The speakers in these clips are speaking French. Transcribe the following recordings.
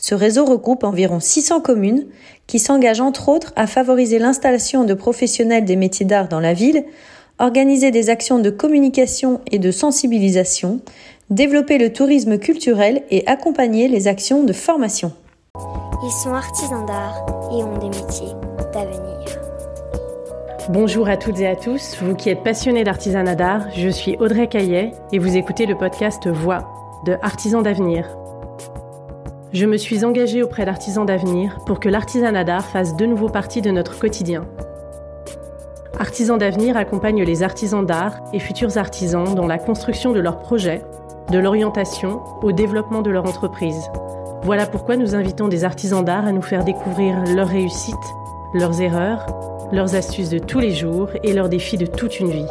Ce réseau regroupe environ 600 communes qui s'engagent entre autres à favoriser l'installation de professionnels des métiers d'art dans la ville, organiser des actions de communication et de sensibilisation, développer le tourisme culturel et accompagner les actions de formation. Ils sont artisans d'art et ont des métiers d'avenir. Bonjour à toutes et à tous, vous qui êtes passionnés d'artisanat d'art, je suis Audrey Caillet et vous écoutez le podcast Voix de Artisans d'avenir. Je me suis engagée auprès d'Artisans d'avenir pour que l'artisanat d'art fasse de nouveau partie de notre quotidien. Artisans d'avenir accompagne les artisans d'art et futurs artisans dans la construction de leurs projets, de l'orientation au développement de leur entreprise. Voilà pourquoi nous invitons des artisans d'art à nous faire découvrir leurs réussites, leurs erreurs, leurs astuces de tous les jours et leurs défis de toute une vie.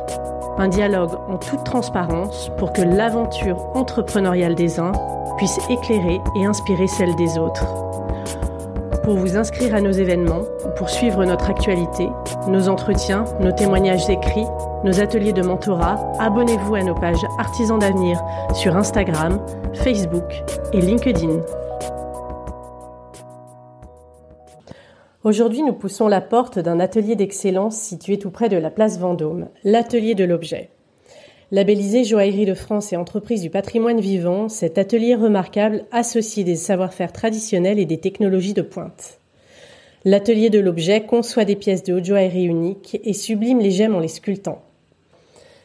Un dialogue en toute transparence pour que l'aventure entrepreneuriale des uns puisse éclairer et inspirer celle des autres. Pour vous inscrire à nos événements, pour suivre notre actualité, nos entretiens, nos témoignages écrits, nos ateliers de mentorat, abonnez-vous à nos pages Artisans d'avenir sur Instagram, Facebook et LinkedIn. Aujourd'hui, nous poussons la porte d'un atelier d'excellence situé tout près de la place Vendôme, l'atelier de l'objet. Labellisé Joaillerie de France et entreprise du patrimoine vivant, cet atelier remarquable associe des savoir-faire traditionnels et des technologies de pointe. L'atelier de l'objet conçoit des pièces de haute joaillerie uniques et sublime les gemmes en les sculptant.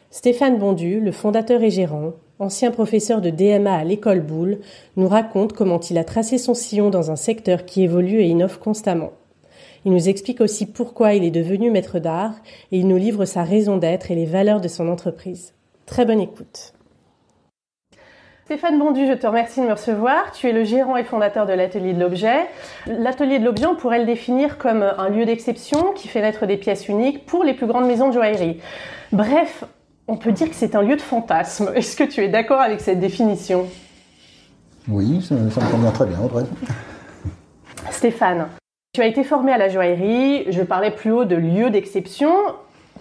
Stéphane Bondu, le fondateur et gérant, ancien professeur de DMA à l'école Boulle, nous raconte comment il a tracé son sillon dans un secteur qui évolue et innove constamment. Il nous explique aussi pourquoi il est devenu maître d'art et il nous livre sa raison d'être et les valeurs de son entreprise. Très bonne écoute. Stéphane Bondu, je te remercie de me recevoir. Tu es le gérant et fondateur de l'Atelier de l'Objet. L'Atelier de l'Objet, on pourrait le définir comme un lieu d'exception qui fait naître des pièces uniques pour les plus grandes maisons de joaillerie. Bref, on peut dire que c'est un lieu de fantasme. Est-ce que tu es d'accord avec cette définition? Oui, ça, ça me convient très bien, Audrey. Stéphane, tu as été formé à la joaillerie. Je parlais plus haut de lieu d'exception.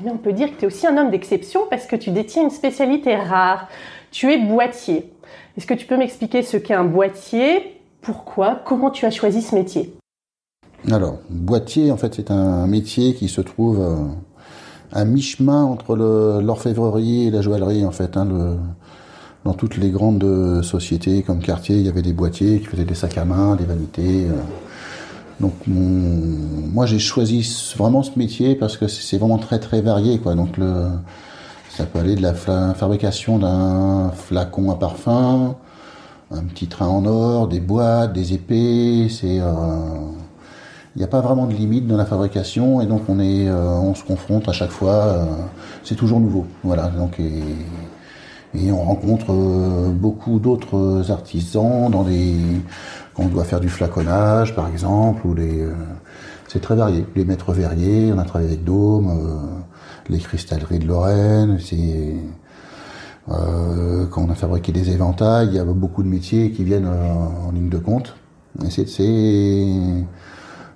Mais on peut dire que tu es aussi un homme d'exception parce que tu détiens une spécialité rare. Tu es boîtier. Est-ce que tu peux m'expliquer ce qu'est un boîtier? Pourquoi? Comment tu as choisi ce métier? Alors, boîtier, en fait, c'est un métier qui se trouve euh, à mi-chemin entre l'orfèvrerie et la joaillerie, en fait. Hein, dans toutes les grandes sociétés comme Cartier, il y avait des boîtiers qui faisaient des sacs à main, des vanités. Euh, donc moi j'ai choisi vraiment ce métier parce que c'est vraiment très très varié quoi. Donc le, ça peut aller de la fabrication d'un flacon à parfum, un petit train en or, des boîtes, des épées. C'est euh, il n'y a pas vraiment de limite dans la fabrication et donc on est euh, on se confronte à chaque fois. Euh, c'est toujours nouveau. Voilà donc et on rencontre beaucoup d'autres artisans dans des on doit faire du flaconnage, par exemple, ou les, euh, c'est très varié. Les maîtres verriers, on a travaillé avec Dôme, euh, les cristalleries de Lorraine, c'est, euh, quand on a fabriqué des éventails, il y a beaucoup de métiers qui viennent en ligne de compte. C'est,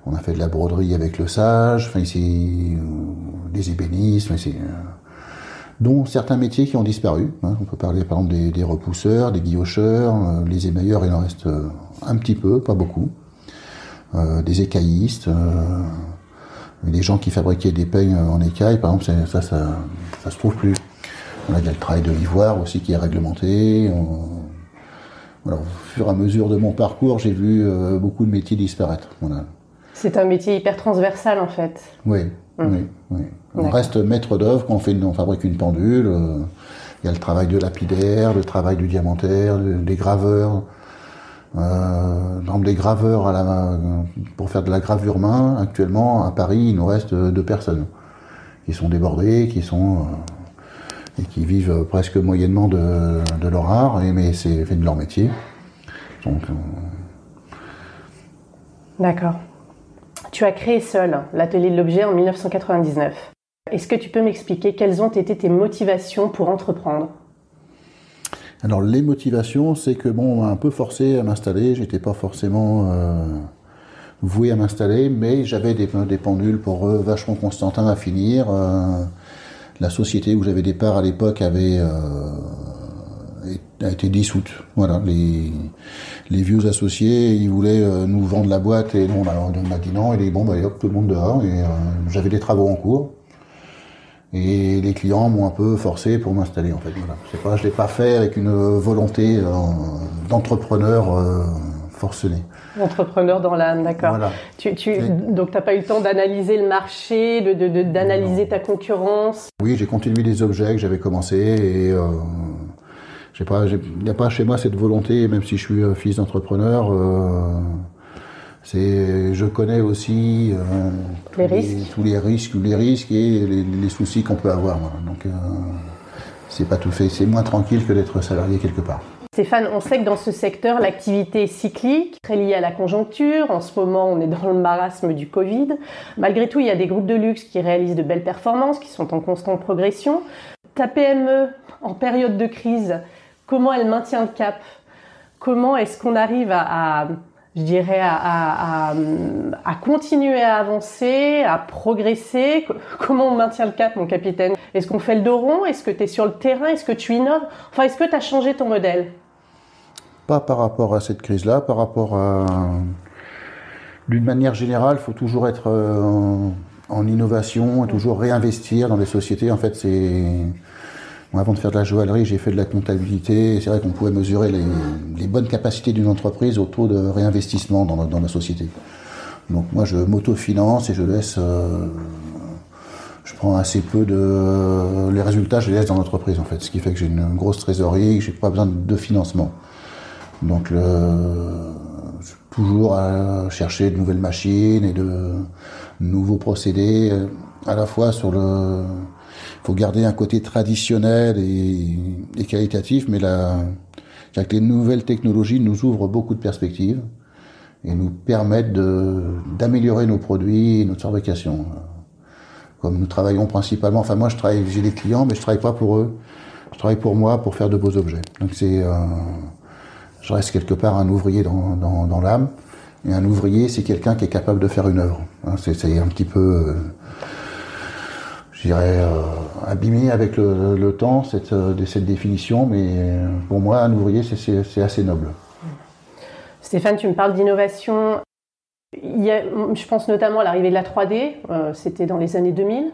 on a fait de la broderie avec le sage, enfin ici, des ébénismes, c'est, dont certains métiers qui ont disparu. Hein. On peut parler par exemple des, des repousseurs, des guillocheurs, les émailleurs, il en reste un petit peu, pas beaucoup. Euh, des écaillistes, euh, des gens qui fabriquaient des peignes en écailles, par exemple, ça, ça, ça, se trouve plus. On a, il y a le travail de l'ivoire aussi qui est réglementé. au fur et à mesure de mon parcours, j'ai vu euh, beaucoup de métiers disparaître. C'est un métier hyper transversal en fait. Oui. Oui, oui. On reste maître d'œuvre quand on, fait on fabrique une pendule. Il y a le travail de lapidaire, le travail du diamantaire, des graveurs, euh, dans des graveurs à la, pour faire de la gravure main, actuellement à Paris, il nous reste deux personnes qui sont débordées, qui sont euh, et qui vivent presque moyennement de, de leur art, mais c'est fait de leur métier. Donc, euh, D'accord. Tu as créé seul l'atelier de l'objet en 1999. Est-ce que tu peux m'expliquer quelles ont été tes motivations pour entreprendre? Alors les motivations, c'est que bon, un peu forcé à m'installer. J'étais pas forcément euh, voué à m'installer, mais j'avais des, des, pendules pour eux vachement Constantin à finir. Euh, la société où j'avais des parts à l'époque avait euh, a été dissoute. Voilà, les, les vieux associés, ils voulaient euh, nous vendre la boîte et nous on a, dit non. Et les, bon, bah, hop, tout le monde dehors. Et euh, j'avais des travaux en cours. Et les clients m'ont un peu forcé pour m'installer en fait. Voilà. Pas, je l'ai pas fait avec une volonté d'entrepreneur forcené. Entrepreneur dans l'âme, d'accord. Tu, tu, Donc, tu n'as pas eu le temps d'analyser le marché, d'analyser de, ta concurrence? Oui, j'ai continué les objets que j'avais commencé et euh, pas, il n'y a pas chez moi cette volonté, même si je suis fils d'entrepreneur. Euh, c'est, je connais aussi euh, les risques. tous les risques, les risques et les, soucis qu'on peut avoir. Donc, euh, c'est pas tout fait. C'est moins tranquille que d'être salarié quelque part. Stéphane, on sait que dans ce secteur, l'activité est cyclique, très liée à la conjoncture. En ce moment, on est dans le marasme du Covid. Malgré tout, il y a des groupes de luxe qui réalisent de belles performances, qui sont en constante progression. Ta PME, en période de crise, comment elle maintient le cap? Comment est-ce qu'on arrive à, je dirais, à, à, continuer à avancer, à progresser? Comment on maintient le cap, mon capitaine? Est-ce qu'on fait le dos rond Est-ce que tu es sur le terrain? Est-ce que tu innoves? Enfin, est-ce que tu as changé ton modèle? Pas par rapport à cette crise-là, par rapport à... D'une manière générale, il faut toujours être euh, en, innovation et toujours réinvestir dans les sociétés. En fait, c'est... avant de faire de la joaillerie, j'ai fait de la comptabilité. C'est vrai qu'on pouvait mesurer les, bonnes capacités d'une entreprise au taux de réinvestissement dans, la société. Donc moi, je m'autofinance et je laisse... Euh, je prends assez peu de... Les résultats, je les laisse dans l'entreprise, en fait. Ce qui fait que j'ai une grosse trésorerie, je n'ai pas besoin de financement. Donc toujours à chercher de nouvelles machines et de nouveaux procédés, à la fois sur le... Faut garder un côté traditionnel et, qualitatif, mais la, que les nouvelles technologies nous ouvrent beaucoup de perspectives et nous permettent d'améliorer nos produits et notre fabrication. Comme nous travaillons principalement, enfin moi je travaille, j'ai des clients, mais je travaille pas pour eux. Je travaille pour moi pour faire de beaux objets. Donc c'est euh, je reste quelque part un ouvrier dans, l'âme. Et un ouvrier, c'est quelqu'un qui est capable de faire une œuvre. Hein, c'est un petit peu, euh, dirais, euh, abîmé avec le, temps, cette, euh, cette, définition, mais pour moi, un ouvrier, c'est assez noble. Stéphane, tu me parles d'innovation. je pense notamment à l'arrivée de la 3D, c'était dans les années 2000.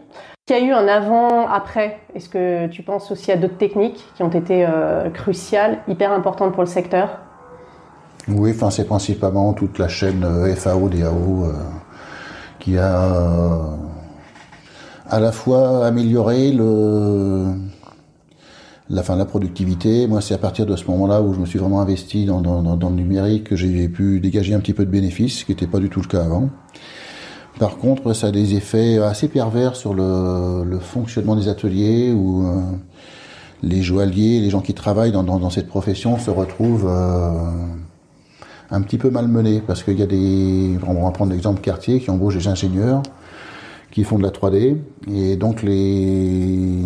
Il y a eu un avant-après. Est-ce que tu penses aussi à d'autres techniques qui ont été cruciales, hyper importantes pour le secteur? Oui, enfin c'est principalement toute la chaîne euh, FAO, DAO euh, qui a euh, à la fois amélioré le, la, productivité. Moi, c'est à partir de ce moment-là où je me suis vraiment investi dans, le numérique que j'ai pu dégager un petit peu de bénéfices, ce qui n'était pas du tout le cas avant. Par contre, ça a des effets assez pervers sur le, fonctionnement des ateliers où les joailliers, les gens qui travaillent dans, cette profession se retrouvent un petit peu malmené parce qu'il y a des, on va prendre l'exemple quartier qui embauche des ingénieurs qui font de la 3D et donc les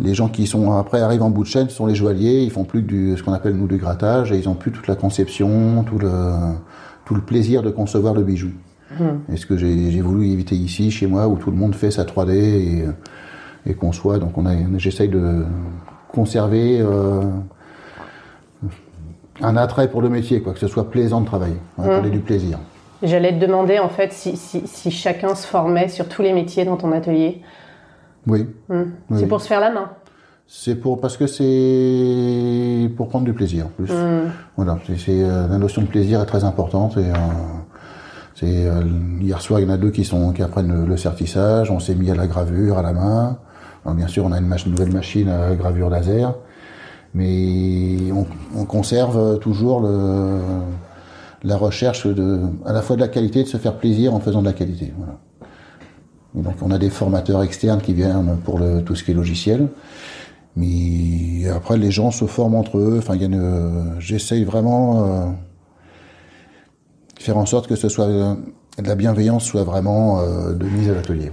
les gens qui sont après arrivent en bout de chaîne sont les joailliers, ils font plus du ce qu'on appelle nous du grattage et ils ont plus toute la conception, tout le tout le plaisir de concevoir le bijou. Mmh. Et ce que j'ai voulu éviter ici chez moi où tout le monde fait sa 3D et, et conçoit donc on a j'essaye de conserver euh, un attrait pour le métier, quoi, que ce soit plaisant de travailler, mmh. du plaisir. J'allais te demander en fait si, si, chacun se formait sur tous les métiers dans ton atelier. Oui. Mmh. C'est pour se faire la main. C'est pour parce que c'est pour prendre du plaisir. Plus. Mmh. Voilà, c'est euh, la notion de plaisir est très importante et euh, c'est euh, hier soir il y en a deux qui sont qui apprennent le, certissage. On s'est mis à la gravure à la main. bien sûr, on a une, une nouvelle machine à gravure laser mais on, conserve toujours le, la recherche de, à la fois de la qualité et de se faire plaisir en faisant de la qualité. On a des formateurs externes qui viennent pour tout ce qui est logiciel. Mais après, les gens se forment entre eux. Enfin, j'essaye vraiment euh, faire en sorte que la bienveillance soit vraiment de mise à l'atelier.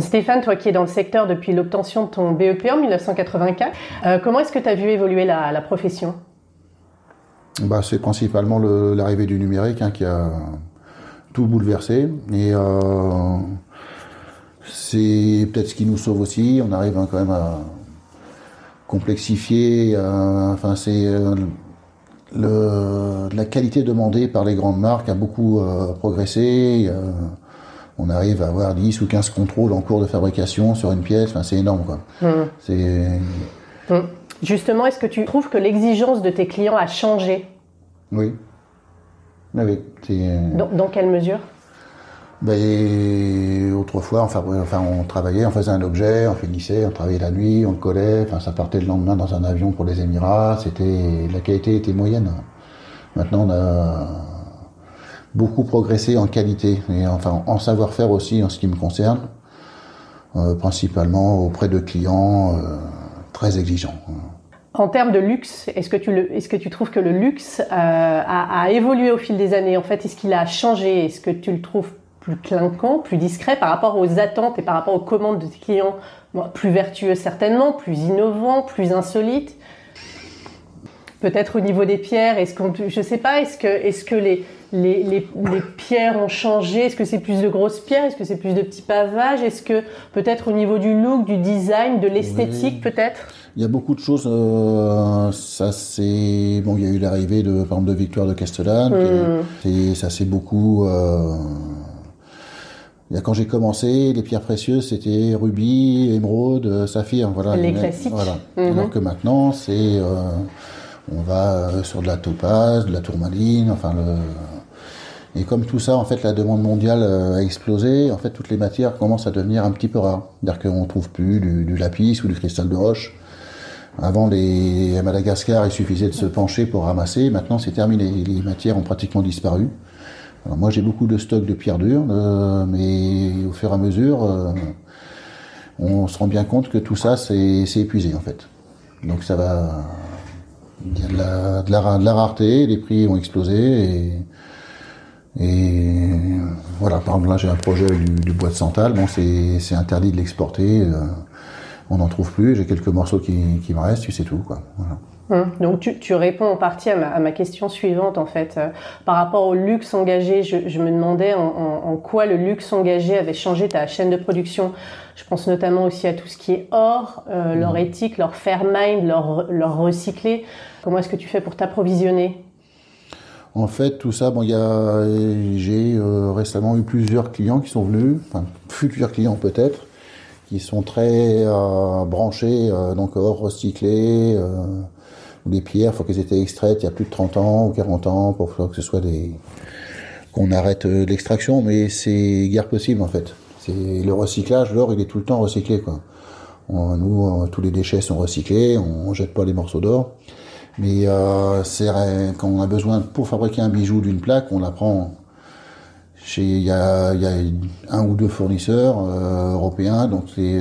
Stéphane, toi qui es dans le secteur depuis l'obtention de ton BEP en 1984, comment est-ce que tu as vu évoluer la, profession? Bah, C'est principalement l'arrivée du numérique hein, qui a tout bouleversé. Et c'est peut-être ce qui nous sauve aussi. On arrive hein, quand même à complexifier. Euh, enfin, c'est euh, la qualité demandée par les grandes marques a beaucoup euh, progressé. on arrive à avoir 10 ou 15 contrôles en cours de fabrication sur une pièce. Enfin, c'est énorme. Quoi. Mmh. Mmh. Justement, est-ce que tu trouves que l'exigence de tes clients a changé Oui. Oui. dans quelle mesure ben, autrefois, enfin, on travaillait, on faisait un objet, on finissait, on travaillait la nuit, on le collait, enfin, ça partait le lendemain dans un avion pour les Émirats, c'était, la qualité était moyenne. Maintenant, on a beaucoup progressé en qualité et enfin en savoir-faire aussi en ce qui me concerne, euh, principalement auprès de clients euh, très exigeants. En termes de luxe, est-ce que tu, est-ce que tu trouves que le luxe euh, a, a, évolué au fil des années? En fait, est-ce qu'il a changé? Est-ce que tu le trouves plus clinquant, plus discret par rapport aux attentes et par rapport aux commandes de tes clients, plus vertueux certainement, plus innovant, plus insolite? Peut-être au niveau des pierres, est-ce qu'on, je sais pas, est-ce que, est-ce que les, les, les, pierres ont changé? Est-ce que c'est plus de grosses pierres? Est-ce que c'est plus de petits pavages? Est-ce que peut-être au niveau du look, du design, de l'esthétique, peut-être? Il y a beaucoup de choses. Euh, ça c'est bon. Il y a eu l'arrivée de, par exemple, de Victoire de Castellane. et hmm. ça c'est beaucoup. Euh, quand j'ai commencé, les pierres précieuses, c'était rubis, émeraude, saphir. Voilà. Les classiques. Voilà. Mhm. Alors que maintenant, c'est, euh, on va euh, sur de la topaze, de la tourmaline, enfin le... Et comme tout ça, en fait, la demande mondiale a explosé, en fait, toutes les matières commencent à devenir un petit peu rares. C'est-à-dire qu'on trouve plus du, lapis ou du cristal de roche. Avant, les, à Madagascar, il suffisait de se pencher pour ramasser. Maintenant, c'est terminé. Les matières ont pratiquement disparu moi j'ai beaucoup de stocks de pierres dures, euh, mais au fur et à mesure, euh, on se rend bien compte que tout ça c'est épuisé en fait. Donc ça va. Il y a de la, de la, rareté, les prix ont explosé et, voilà, par exemple là j'ai un projet avec du, bois de santal, bon c'est interdit de l'exporter, euh, on n'en trouve plus, j'ai quelques morceaux qui, qui me restent, c'est tout quoi. Voilà. Hum. Donc tu, tu, réponds en partie à ma, question suivante en fait. Euh, par rapport au luxe engagé, je, je me demandais en, en, quoi le luxe engagé avait changé ta chaîne de production. Je pense notamment aussi à tout ce qui est or, euh, leur hum. éthique, leur fair mind, leur, leur recyclé. Comment est-ce que tu fais pour t'approvisionner? En fait, tout ça, bon, il y a, j'ai euh, récemment eu plusieurs clients qui sont venus, enfin futurs clients peut-être, qui sont très branchés, donc or recyclé les pierres, il faut qu'elles aient extraites il y a plus de 30 ans ou 40 ans pour que ce soit des qu'on arrête euh, l'extraction, mais c'est guère possible en fait. C'est le recyclage, l'or il est tout le temps recyclé quoi. nous, tous les déchets sont recyclés, on, jette pas les morceaux d'or. Mais euh, quand on a besoin pour fabriquer un bijou d'une plaque, on la prend chez il y a, un ou deux fournisseurs euh, européens, donc c'est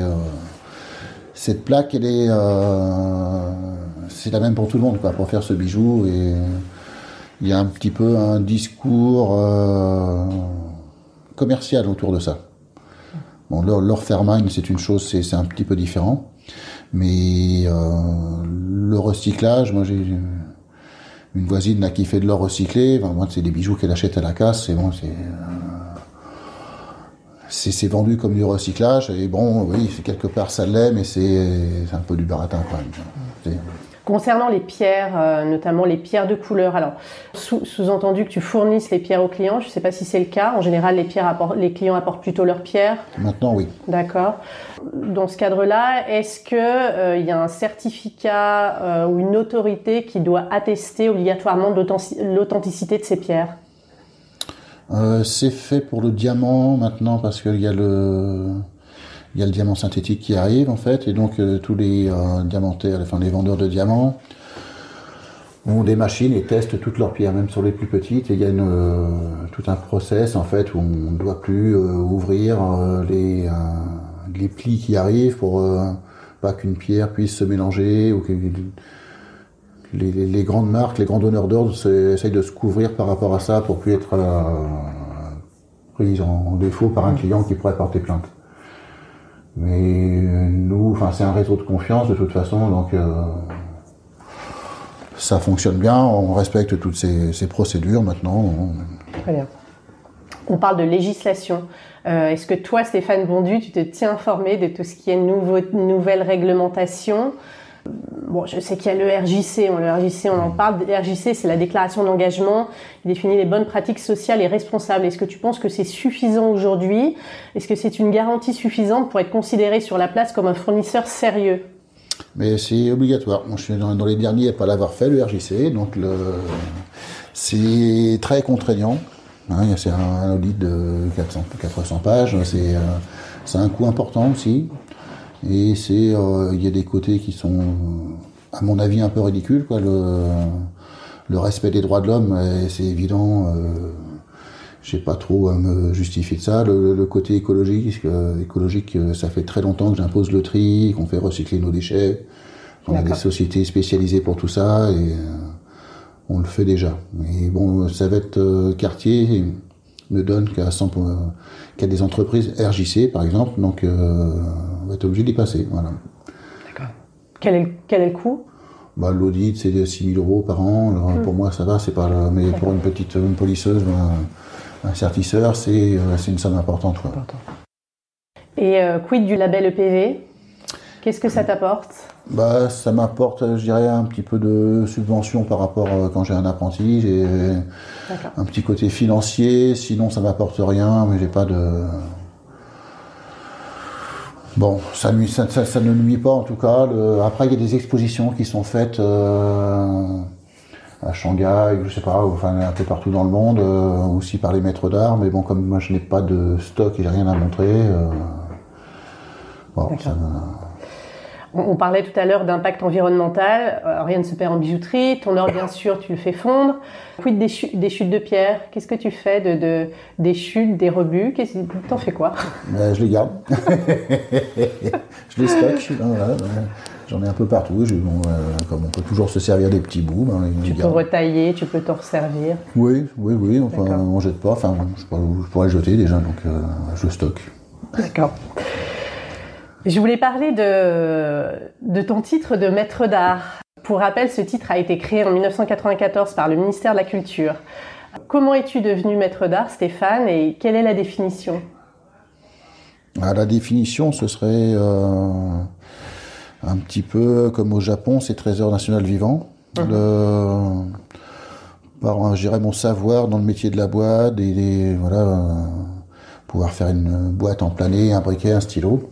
cette plaque elle est c'est la même pour tout le monde, pour faire ce bijou. Et il y a un petit peu un discours euh, commercial autour de ça. Bon, l'or c'est une chose, c'est un petit peu différent. Mais euh, le recyclage, moi j'ai une voisine là qui fait de l'or recyclé. moi, c'est des bijoux qu'elle achète à la casse. C'est bon, c'est euh, c'est vendu comme du recyclage. Et bon, oui, c'est quelque part ça l'est, mais c'est un peu du baratin quand même. Concernant les pierres, euh, notamment les pierres de couleur, alors sous-entendu que tu fournisses les pierres aux clients, je ne sais pas si c'est le cas. En général, les, pierres les clients apportent plutôt leurs pierres. Maintenant, oui. D'accord. Dans ce cadre-là, est-ce qu'il euh, y a un certificat euh, ou une autorité qui doit attester obligatoirement l'authenticité de ces pierres? C'est fait pour le diamant maintenant parce qu'il y a le il y a le diamant synthétique qui arrive en fait, et donc euh, tous les euh, diamantaires, enfin les vendeurs de diamants, ont des machines et testent toutes leurs pierres, même sur les plus petites. Et il y a une, euh, tout un process en fait où on ne doit plus ouvrir les, les plis qui arrivent pour pas qu'une pierre puisse se mélanger ou les, grandes marques, les grands donneurs d'ordre essayent de se couvrir par rapport à ça pour plus être pris en défaut par un client qui pourrait porter plainte. Mais nous, enfin, c'est un réseau de confiance de toute façon, donc ça fonctionne bien, on respecte toutes ces, procédures maintenant. Très bien. On parle de législation. Euh, est-ce que toi, Stéphane Bondu, tu te tiens informé de tout ce qui est nouveau, nouvelle réglementation? Bon, je sais qu'il y a le RJC, on, le RJC, on en parle. Le RJC, c'est la déclaration d'engagement. Il définit les bonnes pratiques sociales et responsables. Est-ce que tu penses que c'est suffisant aujourd'hui? Est-ce que c'est une garantie suffisante pour être considéré sur la place comme un fournisseur sérieux? Mais c'est obligatoire. je suis dans, les derniers à pas l'avoir fait, le RJC, donc c'est très contraignant. Hein, c'est un, audit de 400, 400 pages, c'est, euh, c'est un coût important aussi. Et c'est, euh, il y a des côtés qui sont, à mon avis, un peu ridicules. Quoi. Le, le respect des droits de l'homme, c'est évident. Euh, j'ai pas trop à me justifier de ça. Le, côté écologique, euh, écologique, euh, ça fait très longtemps que j'impose le tri, qu'on fait recycler nos déchets. On a des sociétés spécialisées pour tout ça et euh, on le fait déjà. Et bon, ça va être quartier ne donne qu'à qu'à des entreprises RJC par exemple, donc on va être obligé d'y passer. Voilà. D'accord. Quel est, quel est le coût? Bah, L'audit, c'est 6 000 euros par an. Hmm. Pour moi, ça va, c'est pas. Mais pour une petite une polisseuse, ben, un certisseur, euh, c'est une somme importante. Et euh, quid du label EPV Qu'est-ce que ça t'apporte? Bah, Ça m'apporte, je dirais, un petit peu de subvention par rapport euh, quand j'ai un apprenti. J'ai un petit côté financier, sinon ça m'apporte rien, mais j'ai pas de. Bon, ça, ça, ne nuit pas en tout cas. Après, il y a des expositions qui sont faites à Shanghai, je sais pas, enfin un peu partout dans le monde, euh, aussi par les maîtres d'art. Mais bon, comme moi je n'ai pas de stock et j'ai rien à montrer, euh, bon, ça on, parlait tout à l'heure d'impact environnemental. Euh, rien ne se perd en bijouterie. Ton or, bien sûr, tu le fais fondre. Quid des, chutes, des chutes de pierre? Qu'est-ce que tu fais de, de des chutes, des rebuts? T'en fais quoi? Ben, Je les garde. je les stocke. Voilà, J'en ai un peu partout. Euh, comme on peut toujours se servir des petits bouts. Ben, tu peux retailler, tu peux t'en resservir. Oui, oui, oui. Enfin, on jette pas. Enfin, je, pourrais jeter déjà, donc euh, je stocke. D'accord. Je voulais parler de, de ton titre de maître d'art. Pour rappel, ce titre a été créé en 1994 par le ministère de la Culture. Comment es-tu devenu maître d'art, Stéphane, et quelle est la définition? Ah, La définition, ce serait euh, un petit peu comme au Japon, c'est trésor national vivant. Par, je dirais, mon savoir dans le métier de la boîte, et, voilà, pouvoir faire une boîte en plané, un briquet, un stylo.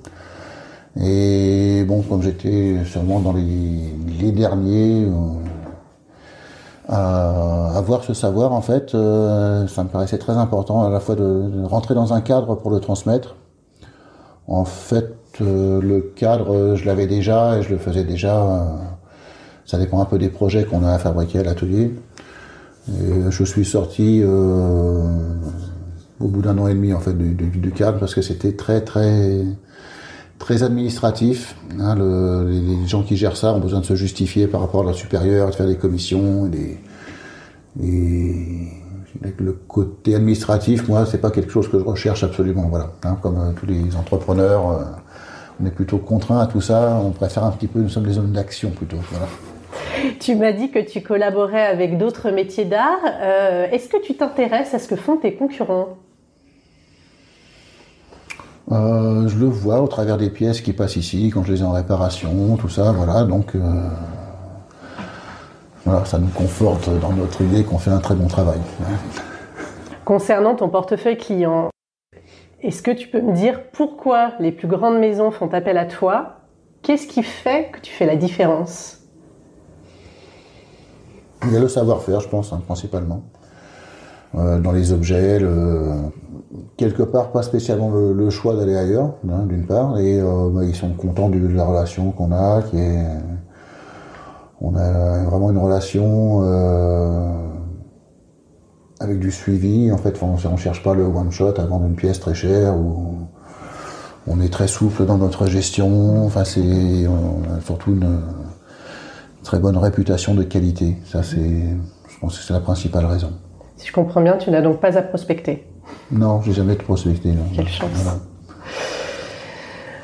Et bon, comme j'étais sûrement dans les, derniers euh, à avoir ce savoir, en fait, euh, ça me paraissait très important à la fois de, rentrer dans un cadre pour le transmettre. En fait, euh, le cadre, je l'avais déjà et je le faisais déjà. ça dépend un peu des projets qu'on a à fabriquer à l'atelier. je suis sorti au bout d'un an et demi en fait du, du cadre parce que c'était très très très administratif. Hein, les, gens qui gèrent ça ont besoin de se justifier par rapport à leur supérieur, de faire des commissions. Et, le côté administratif, moi, c'est pas quelque chose que je recherche absolument. Voilà, hein, comme euh, tous les entrepreneurs, euh, on est plutôt contraint à tout ça. On préfère un petit peu, nous sommes des zones d'action plutôt. Tu m'as dit que tu collaborais avec d'autres métiers d'art. Euh, est-ce que tu t'intéresses à ce que font tes concurrents? Euh, je le vois au travers des pièces qui passent ici, quand je les ai en réparation, tout ça, voilà. Donc, euh, voilà, ça nous conforte dans notre idée qu'on fait un très bon travail. Concernant ton portefeuille client, est-ce que tu peux me dire pourquoi les plus grandes maisons font appel à toi? Qu'est-ce qui fait que tu fais la différence? Il y a le savoir-faire, je pense, hein, principalement. Euh, dans les objets, quelque part pas spécialement le, choix d'aller ailleurs, hein, d'une part, et euh, bah, ils sont contents de, la relation qu'on a, qui est, on a vraiment une relation euh, avec du suivi. En fait, on, ne cherche pas le one shot à vendre une pièce très chère on est très souple dans notre gestion. Enfin, c'est surtout une très bonne réputation de qualité. Ça, c'est, je pense c'est la principale raison. Si je comprends bien, tu n'as donc pas à prospecter. Non, j'ai jamais prospecté. Non. Quelle chance.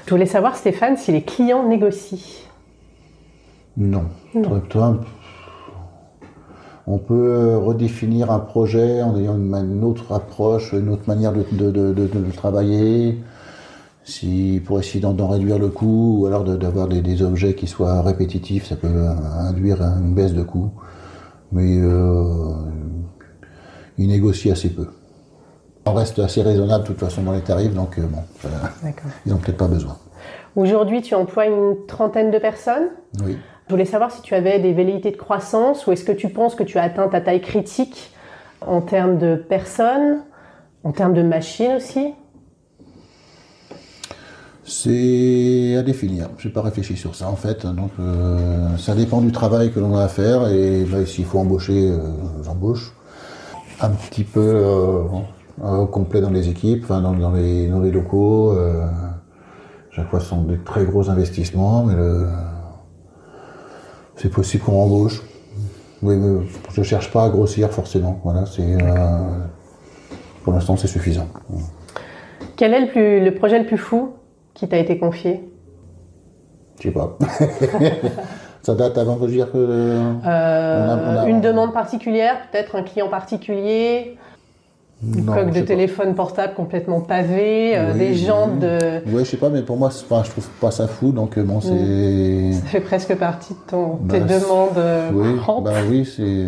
Je voulais savoir, Stéphane, si les clients négocient. Non. non. on peut redéfinir un projet en ayant une, autre approche, une autre manière de, de, de, de travailler si, pour essayer d'en réduire le coût ou alors d'avoir des, des, objets qui soient répétitifs, ça peut induire une baisse de coût. Mais euh, ils négocient assez peu. On reste assez raisonnable de toute façon dans les tarifs, donc euh, bon, ils n'ont peut-être pas besoin. Aujourd'hui, tu emploies une trentaine de personnes? Oui. Je voulais savoir si tu avais des velléités de croissance ou est-ce que tu penses que tu as atteint ta taille critique en termes de personnes, en termes de machines aussi? C'est à définir. Je n'ai pas réfléchi sur ça en fait. Donc euh, ça dépend du travail que l'on a à faire et bah, s'il faut embaucher, euh, j'embauche. Un petit peu euh, complet dans les équipes, enfin, dans, dans, les, dans, les, locaux. chaque fois, ce sont des très gros investissements, mais c'est possible qu'on embauche. Oui, je cherche pas à grossir forcément. Voilà, c'est pour l'instant c'est suffisant. Quel est le, plus, le projet le plus fou qui t'a été confié? Je sais pas. Ça date avant je dire que. Euh, demande particulière, peut-être un client particulier une coque de téléphone portable complètement pavée, euh, des jantes de. Oui, je sais pas, mais pour moi, je trouve pas ça fou, donc euh, bon, c'est. Mm. Ça fait presque partie de ton, tes bah, demandes. Oui, bah oui, c'est.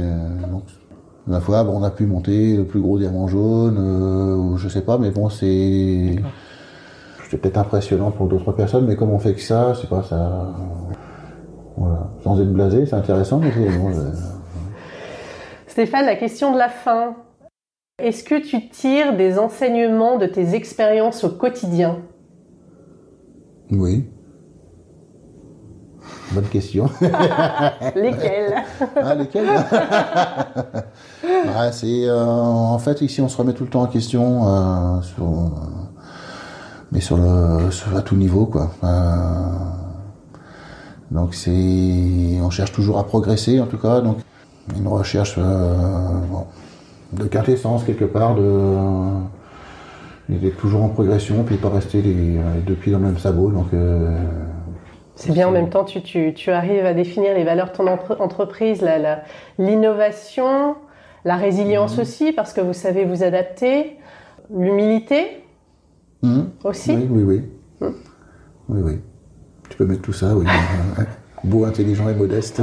la fois, bon, on a pu monter le plus gros diamant jaune, ou je sais pas, mais bon, c'est c'est peut-être impressionnant pour d'autres personnes, mais comme on fait que ça, c'est pas ça. Voilà. Sans être blasé, c'est intéressant, mais bon, Stéphane, la question de la fin. Est-ce que tu tires des enseignements de tes expériences au quotidien? Oui. Bonne question. lesquels Ah, lesquels bah, C'est euh, en fait ici on se remet tout le temps en question euh, sur mais sur le sur, à tout niveau quoi. donc c'est on cherche toujours à progresser en tout cas donc une recherche euh, de quintessence quelque part de il est toujours en progression puis pas rester les, deux pieds dans le même sabot donc euh, c'est bien en même temps, tu, tu, tu, arrives à définir les valeurs de ton entreprise, l'innovation, la, la, résilience mmh. aussi, parce que vous savez vous adapter, l'humilité, Mmh. Aussi Oui, oui, oui. Mmh. Oui, oui. Tu peux mettre tout ça, oui. Beau, intelligent et modeste.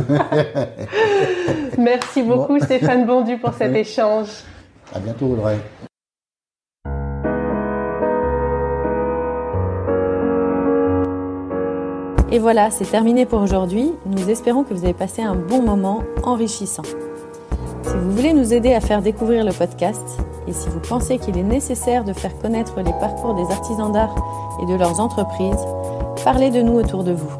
Merci beaucoup Stéphane Bondu pour cet échange. À bientôt Audrey. Et voilà, c'est terminé pour aujourd'hui. Nous espérons que vous avez passé un bon moment enrichissant. Si vous voulez nous aider à faire découvrir le podcast, et si vous pensez qu'il est nécessaire de faire connaître les parcours des artisans d'art et de leurs entreprises, parlez de nous autour de vous.